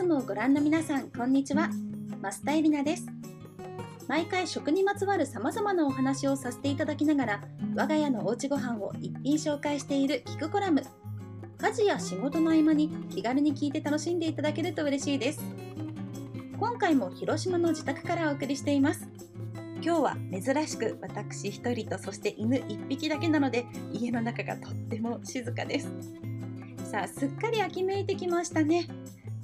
スムをご覧の皆さんこんにちは。増田絵里奈です。毎回食にまつわる様々なお話をさせていただきながら我が家のおうちご飯を一品紹介しているキクコラム。家事や仕事の合間に気軽に聞いて楽しんでいただけると嬉しいです。今回も広島の自宅からお送りしています。今日は珍しく私1人とそして犬1匹だけなので家の中がとっても静かです。さあすっかり秋めいてきましたね。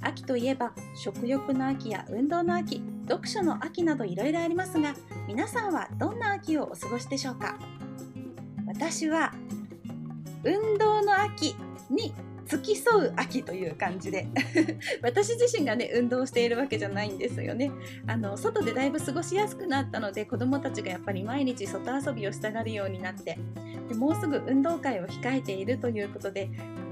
秋といえば食欲の秋や運動の秋読書の秋などいろいろありますが皆さんはどんな秋をお過ごしでしょうか？私は運動の秋に付き添う秋という感じで 私自身がね運動しているわけじゃないんですよね。あの外でだいぶ過ごしやすくなったので子どもたちがやっぱり毎日外遊びをしたがるようになってでもうすぐ運動会を控えているということで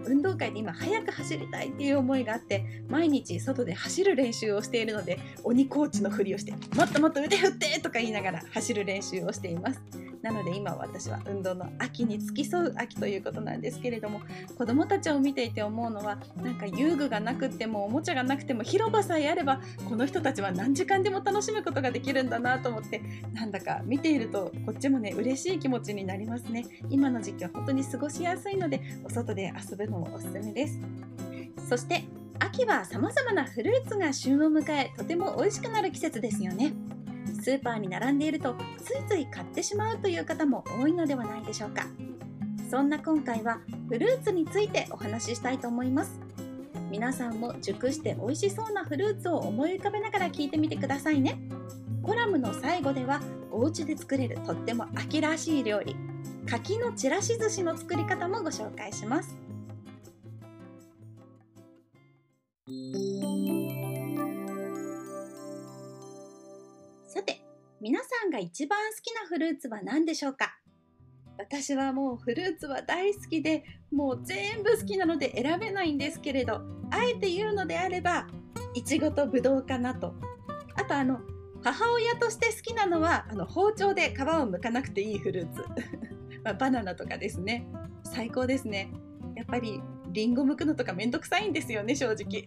運動会で今早く走りたいっていう思いがあって毎日外で走る練習をしているので鬼コーチのふりをしてもっともっと腕振ってとか言いながら走る練習をしています。なので今私は運動の秋に付き添う秋ということなんですけれども子どもたちを見ていて思うのはなんか遊具がなくてもおもちゃがなくても広場さえあればこの人たちは何時間でも楽しむことができるんだなと思ってなんだか見ているとこっちもね嬉しい気持ちになりますね。今の時期は本当に過ごしやすいのでお外で遊ぶのもおすすめです。そして秋は様々なフルーツが旬を迎えとても美味しくなる季節ですよね。スーパーに並んでいるとついつい買ってしまうという方も多いのではないでしょうか。そんな今回はフルーツについてお話ししたいと思います。皆さんも熟して美味しそうなフルーツを思い浮かべながら聞いてみてくださいね。コラムの最後ではお家で作れるとっても秋らしい料理柿のちらし寿司の作り方もご紹介します。一番好きなフルーツは何でしょうか？私はもうフルーツは大好きでもう全部好きなので選べないんですけれどあえて言うのであればいちごとぶどうかなと。あとあの母親として好きなのはあの包丁で皮を剥かなくていいフルーツ、まあ、バナナとかですね。最高ですね。やっぱりりんご剥くのとかめんどくさいんですよね正直。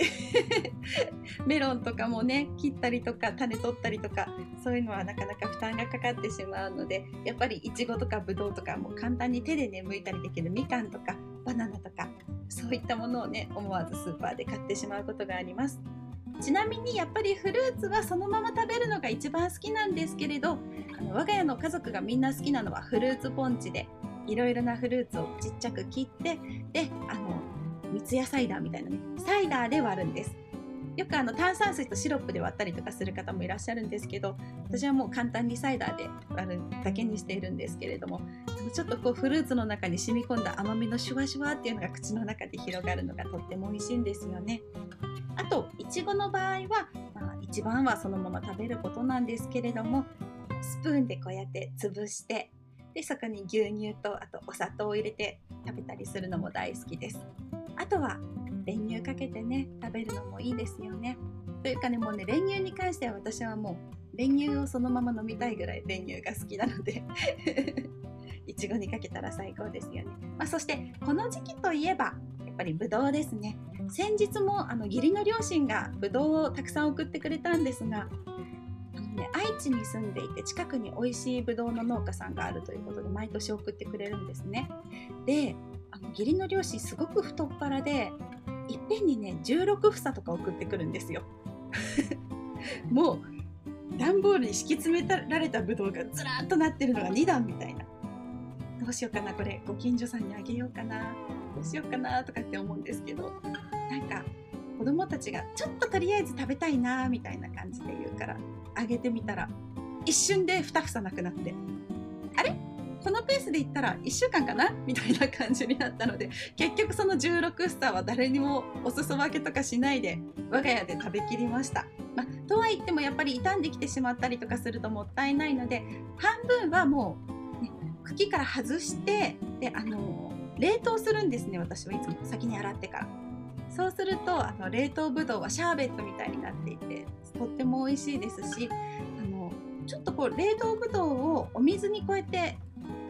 メロンとかもね切ったりとか種取ったりとかそういうのはなかなか負担がかかってしまうのでやっぱりいちごとかぶどうとかも簡単に手でね剥いたりできるみかんとかバナナとかそういったものをね思わずスーパーで買ってしまうことがあります。ちなみにやっぱりフルーツはそのまま食べるのが一番好きなんですけれどあの我が家の家族がみんな好きなのはフルーツポンチでいろいろなフルーツをちっちゃく切ってであの三ツ矢サイダーみたいなねサイダーで割るんです。よくあの炭酸水とシロップで割ったりとかする方もいらっしゃるんですけど私はもう簡単にサイダーで割るだけにしているんですけれどもちょっとこうフルーツの中に染み込んだ甘みのシュワシュワっていうのが口の中で広がるのがとっても美味しいんですよね。あといちごの場合は、まあ、一番はそのまま食べることなんですけれどもスプーンでこうやって潰してでそこに牛乳とあとお砂糖を入れて食べたりするのも大好きです。とは練乳かけてね食べるのもいいですよね。というかねもうね練乳に関しては私はもう練乳をそのまま飲みたいぐらい練乳が好きなので いちごにかけたら最高ですよね、まあ、そしてこの時期といえばやっぱりぶどうですね。先日もあの義理の両親がぶどうをたくさん送ってくれたんですがあの、ね、愛知に住んでいて近くに美味しいぶどうの農家さんがあるということで毎年送ってくれるんですね。であの義理の両親すごく太っ腹でいっぺんにね16房とか送ってくるんですよ。もう段ボールに敷き詰められたぶどうがずらっとなってるのが2段みたいな。どうしようかなこれご近所さんにあげようかな。どうしようかなとかって思うんですけどなんか子供たちがちょっととりあえず食べたいなみたいな感じで言うからあげてみたら一瞬で2房なくなってあれ？このペースでいったら1週間かな？みたいな感じになったので結局その16スターは誰にもお裾分けとかしないで我が家で食べきりました、まあ、とは言ってもやっぱり傷んできてしまったりとかするともったいないので半分はもう、ね、茎から外してであの冷凍するんですね私は。いつも。先に洗ってから。そうするとあの冷凍ぶどうはシャーベットみたいになっていてとっても美味しいですしあのちょっとこう冷凍ぶどうをお水にこうやって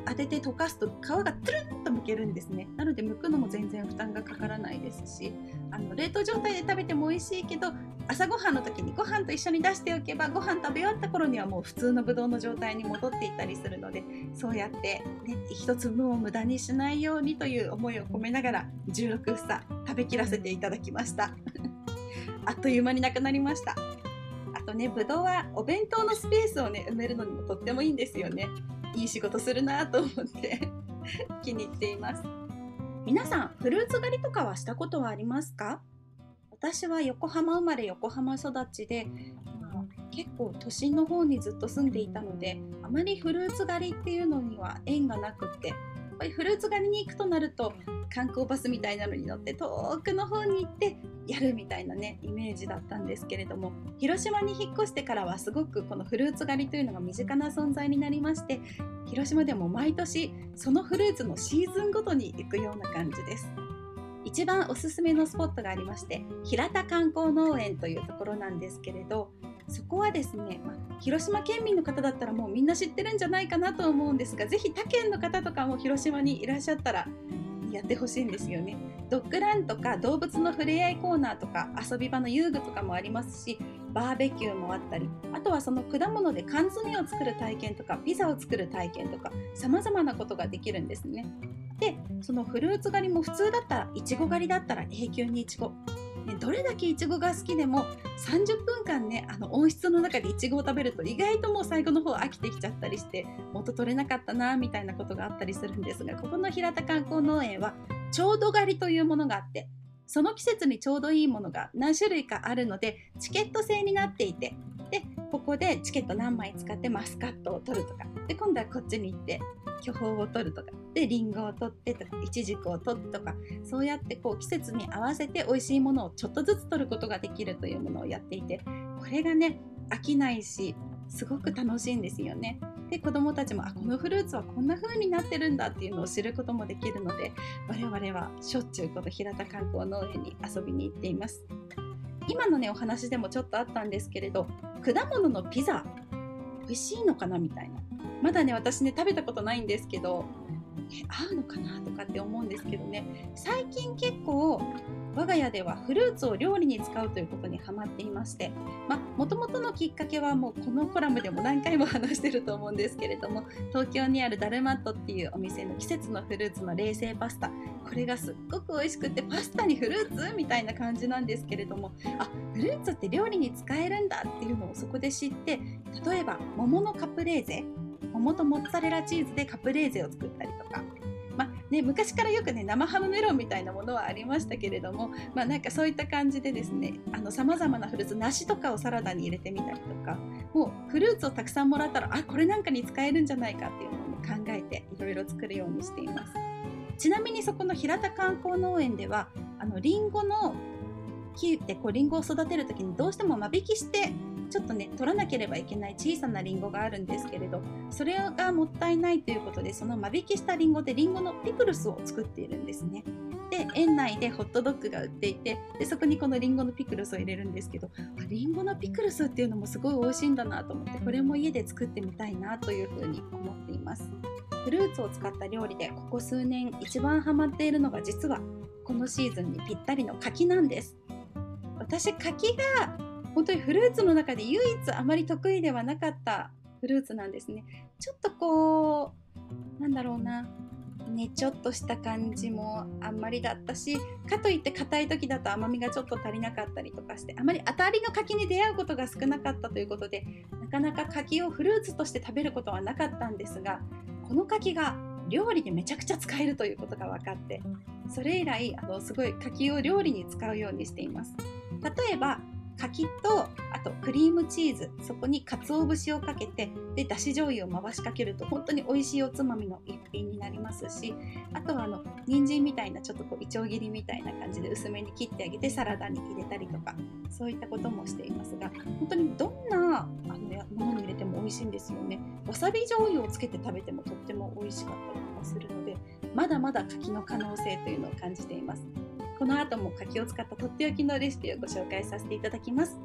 当てて溶かすと皮がトゥルンと剥けるんですね。なので剥くのも全然負担がかからないですしあの冷凍状態で食べても美味しいけど朝ごはんの時にご飯と一緒に出しておけばご飯食べ終わった頃にはもう普通のぶどうの状態に戻っていたりするのでそうやって、ね、一粒も無駄にしないようにという思いを込めながら16房食べきらせていただきました。あっという間になくなりました。あとねぶどうはお弁当のスペースをね埋めるのにもとってもいいんですよね。いい仕事するなと思って 気に入っています。皆さんフルーツ狩りとかはしたことはありますか？私は横浜生まれ横浜育ちで、結構都心の方にずっと住んでいたのであまりフルーツ狩りっていうのには縁がなくってやっぱりフルーツ狩りに行くとなると観光バスみたいなのに乗って遠くの方に行ってやるみたいなねイメージだったんですけれども広島に引っ越してからはすごくこのフルーツ狩りというのが身近な存在になりまして広島でも毎年そのフルーツのシーズンごとに行くような感じです。一番おすすめのスポットがありまして平田観光農園というところなんですけれどそこはですね、まあ、広島県民の方だったらもうみんな知ってるんじゃないかなと思うんですが是非他県の方とかも広島にいらっしゃったらやってほしいんですよね。ドッグランとか動物のふれあいコーナーとか遊び場の遊具とかもありますしバーベキューもあったりあとはその果物で缶詰を作る体験とかピザを作る体験とかさまざまなことができるんですね。でそのフルーツ狩りも普通だったらいちご狩りだったら永久にいちご、どれだけいちごが好きでも30分間ねあの温室の中でいちごを食べると意外ともう最後の方飽きてきちゃったりして元取れなかったなみたいなことがあったりするんですがここの平田観光農園はちょうど狩りというものがあってその季節にちょうどいいものが何種類かあるのでチケット制になっていてでここでチケット何枚使ってマスカットを取るとか。で今度はこっちに行って巨峰を取るとか。でリンゴを取ってとかイチジクを取るとか。そうやってこう季節に合わせて美味しいものをちょっとずつ取ることができるというものをやっていてこれがね飽きないしすごく楽しいんですよね。で子どもたちもあこのフルーツはこんな風になってるんだっていうのを知ることもできるので我々はしょっちゅうこの平田観光農園に遊びに行っています。今のねお話でもちょっとあったんですけれど果物のピザ美味しいのかなみたいなまだね私ね食べたことないんですけど合うのかなとかって思うんですけどね最近結構我が家ではフルーツを料理に使うということにハマっていましてもともとのきっかけはもうこのコラムでも何回も話してると思うんですけれども東京にあるダルマットっていうお店の季節のフルーツの冷製パスタこれがすっごく美味しくてパスタにフルーツみたいな感じなんですけれどもあフルーツって料理に使えるんだっていうのをそこで知って例えば桃のカプレーゼ桃とモッツァレラチーズでカプレーゼを作ったりまあね、昔からよくね生ハムメロンみたいなものはありましたけれども、まあ、なんかそういった感じでですねさまざまなフルーツ梨とかをサラダに入れてみたりとかもうフルーツをたくさんもらったらあこれなんかに使えるんじゃないかっていうのを、ね、考えていろいろ作るようにしています。ちなみにそこの平田観光農園ではあのリンゴの木でこうリンゴを育てる時にどうしても間引きしてちょっとね取らなければいけない小さなりんごがあるんですけれどそれがもったいないということでその間引きしたりんごでりんごのピクルスを作っているんですね。で園内でホットドッグが売っていてでそこにこのりんごのピクルスを入れるんですけどりんごのピクルスっていうのもすごい美味しいんだなと思ってこれも家で作ってみたいなというふうに思っています。フルーツを使った料理でここ数年一番ハマっているのが実はこのシーズンにぴったりの柿なんです。私柿が本当にフルーツの中で唯一あまり得意ではなかったフルーツなんですね。ちょっとこうなんだろうなねちょっとした感じもあんまりだったしかといって硬い時だと甘みがちょっと足りなかったりとかしてあまり当たりの柿に出会うことが少なかったということでなかなか柿をフルーツとして食べることはなかったんですがこの柿が料理でめちゃくちゃ使えるということが分かってそれ以来あのすごい柿を料理に使うようにしています。例えば柿とあとクリームチーズそこに鰹節をかけてでだし醤油を回しかけると本当に美味しいおつまみの一品になりますしあとはあの人参みたいなちょっとこういちょう切りみたいな感じで薄めに切ってあげてサラダに入れたりとかそういったこともしていますが本当にどんなあのものに入れても美味しいんですよねわさび醤油をつけて食べてもとっても美味しかったりとかするのでまだまだ柿の可能性というのを感じています。この後も柿を使ったとっておきのレシピをご紹介させていただきます。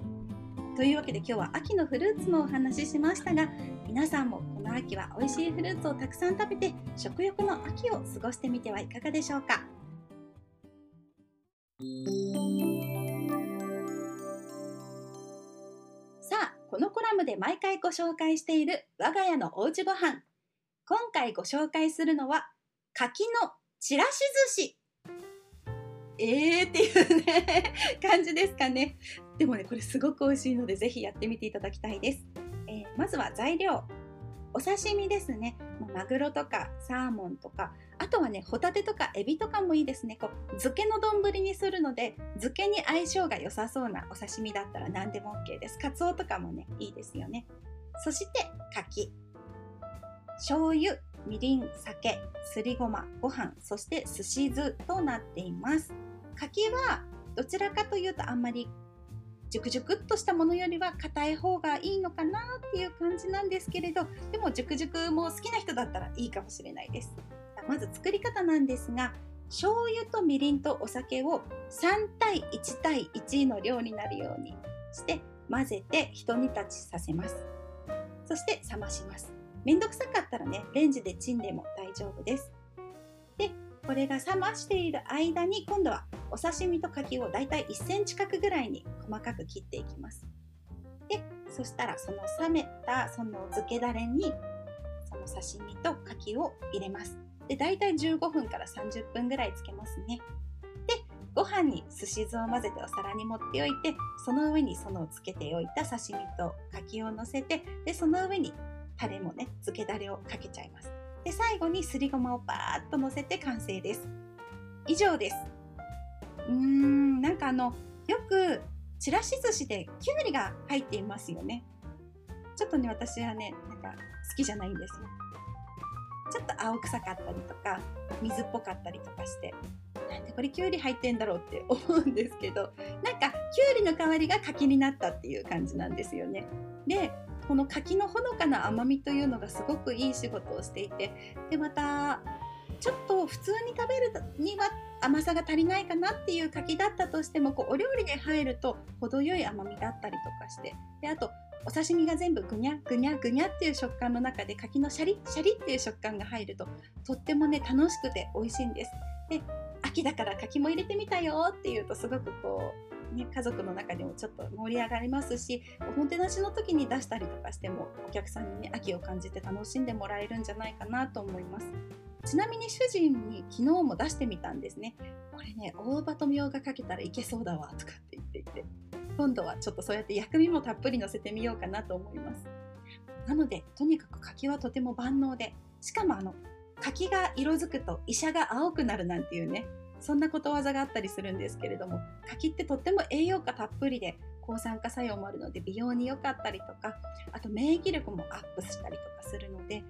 というわけで今日は秋のフルーツのお話ししましたが皆さんもこの秋は美味しいフルーツをたくさん食べて食欲の秋を過ごしてみてはいかがでしょうかさあ。このコラムで毎回ご紹介している我が家のおうちご飯今回ご紹介するのは柿のちらし寿司えーっていうね感じですかね。でもねこれすごく美味しいのでぜひやってみていただきたいです、えー、まずは材料。お刺身ですね。マグロとかサーモンとか。あとはねホタテとかエビとかもいいですね。こう漬けの丼にするので漬けに相性が良さそうなお刺身だったら何でも OK です。カツオとかもねいいですよね。そして牡蠣醤油みりん酒すりごまご飯そして寿司酢となっています。柿はどちらかというとあんまりジュクジュクっとしたものよりは硬い方がいいのかなっていう感じなんですけれどでもジュクジュクも好きな人だったらいいかもしれないです。まず作り方なんですが醤油とみりんとお酒を3対1対1の量になるようにして混ぜてひと煮立ちさせます。そして冷まします。めんどくさかったらねレンジでチンでも大丈夫です。これが冷ましている間に今度はお刺身と牡蠣をだいたい1センチ角ぐらいに細かく切っていきます。でそしたらその冷めたその漬けだれにその刺身と牡蠣を入れます。でだいたい15分から30分ぐらいつけますね。でご飯にすし酢を混ぜてお皿に盛っておいてその上にそのつけておいた刺身と牡蠣をのせてでその上にタレもね漬けだれをかけちゃいます。で最後にすりごまをバーッとのせて完成です。以上です。うーんなんかあのよくちらし寿司できゅうりが入っていますよね。ちょっとね私はねなんか好きじゃないんですよ。ちょっと青臭かったりとか水っぽかったりとかしてなんでこれきゅうり入ってんだろうって 思うんですけどなんかきゅうりの代わりが柿になったっていう感じなんですよね。でこの柿のほのかな甘みというのがすごくいい仕事をしていてでまたちょっと普通に食べるには甘さが足りないかなっていう柿だったとしてもこうお料理で入ると程よい甘みだったりとかしてであとお刺身が全部ぐにゃぐにゃぐにゃっていう食感の中で柿のシャリシャリっていう食感が入るととってもね楽しくて美味しいんです。で秋だから柿も入れてみたよっていうとすごくこうね、家族の中でもちょっと盛り上がりますしおもてなしの時に出したりとかしてもお客さんにね秋を感じて楽しんでもらえるんじゃないかなと思います。ちなみに主人に昨日も出してみたんですね。これね大葉とみょうがかけたらいけそうだわとかって言っていて今度はちょっとそうやって薬味もたっぷりのせてみようかなと思います。なのでとにかく柿はとても万能でしかもあの柿が色づくと医者が青くなるなんていうねそんなことわざがあったりするんですけれども柿ってとっても栄養価たっぷりで抗酸化作用もあるので美容に良かったりとかあと免疫力もアップしたりとかするので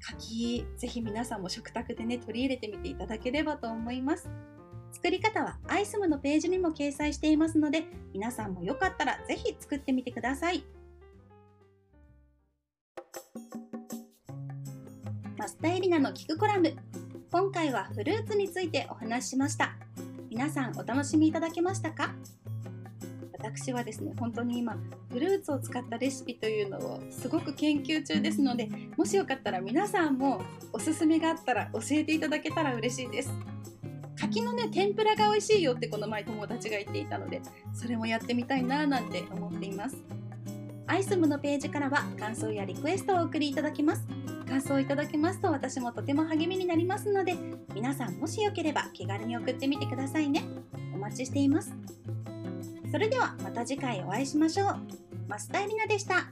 柿ぜひ皆さんも食卓でね取り入れてみていただければと思います。作り方はアイスムのページにも掲載していますので皆さんもよかったらぜひ作ってみてください。マスタエリナの聞くコラム。今回はフルーツについてお話ししました。皆さんお楽しみいただけましたか？私はですね本当に今フルーツを使ったレシピというのをすごく研究中ですのでもしよかったら皆さんもおすすめがあったら教えていただけたら嬉しいです。柿のね天ぷらが美味しいよってこの前友達が言っていたのでそれもやってみたいななんて思っています。アイスムのページからは感想やリクエストをお送りいただけます。感想いただけますと私もとても励みになりますので皆さんもしよければ気軽に送ってみてくださいね。お待ちしています。それではまた次回お会いしましょう。増田エリナでした。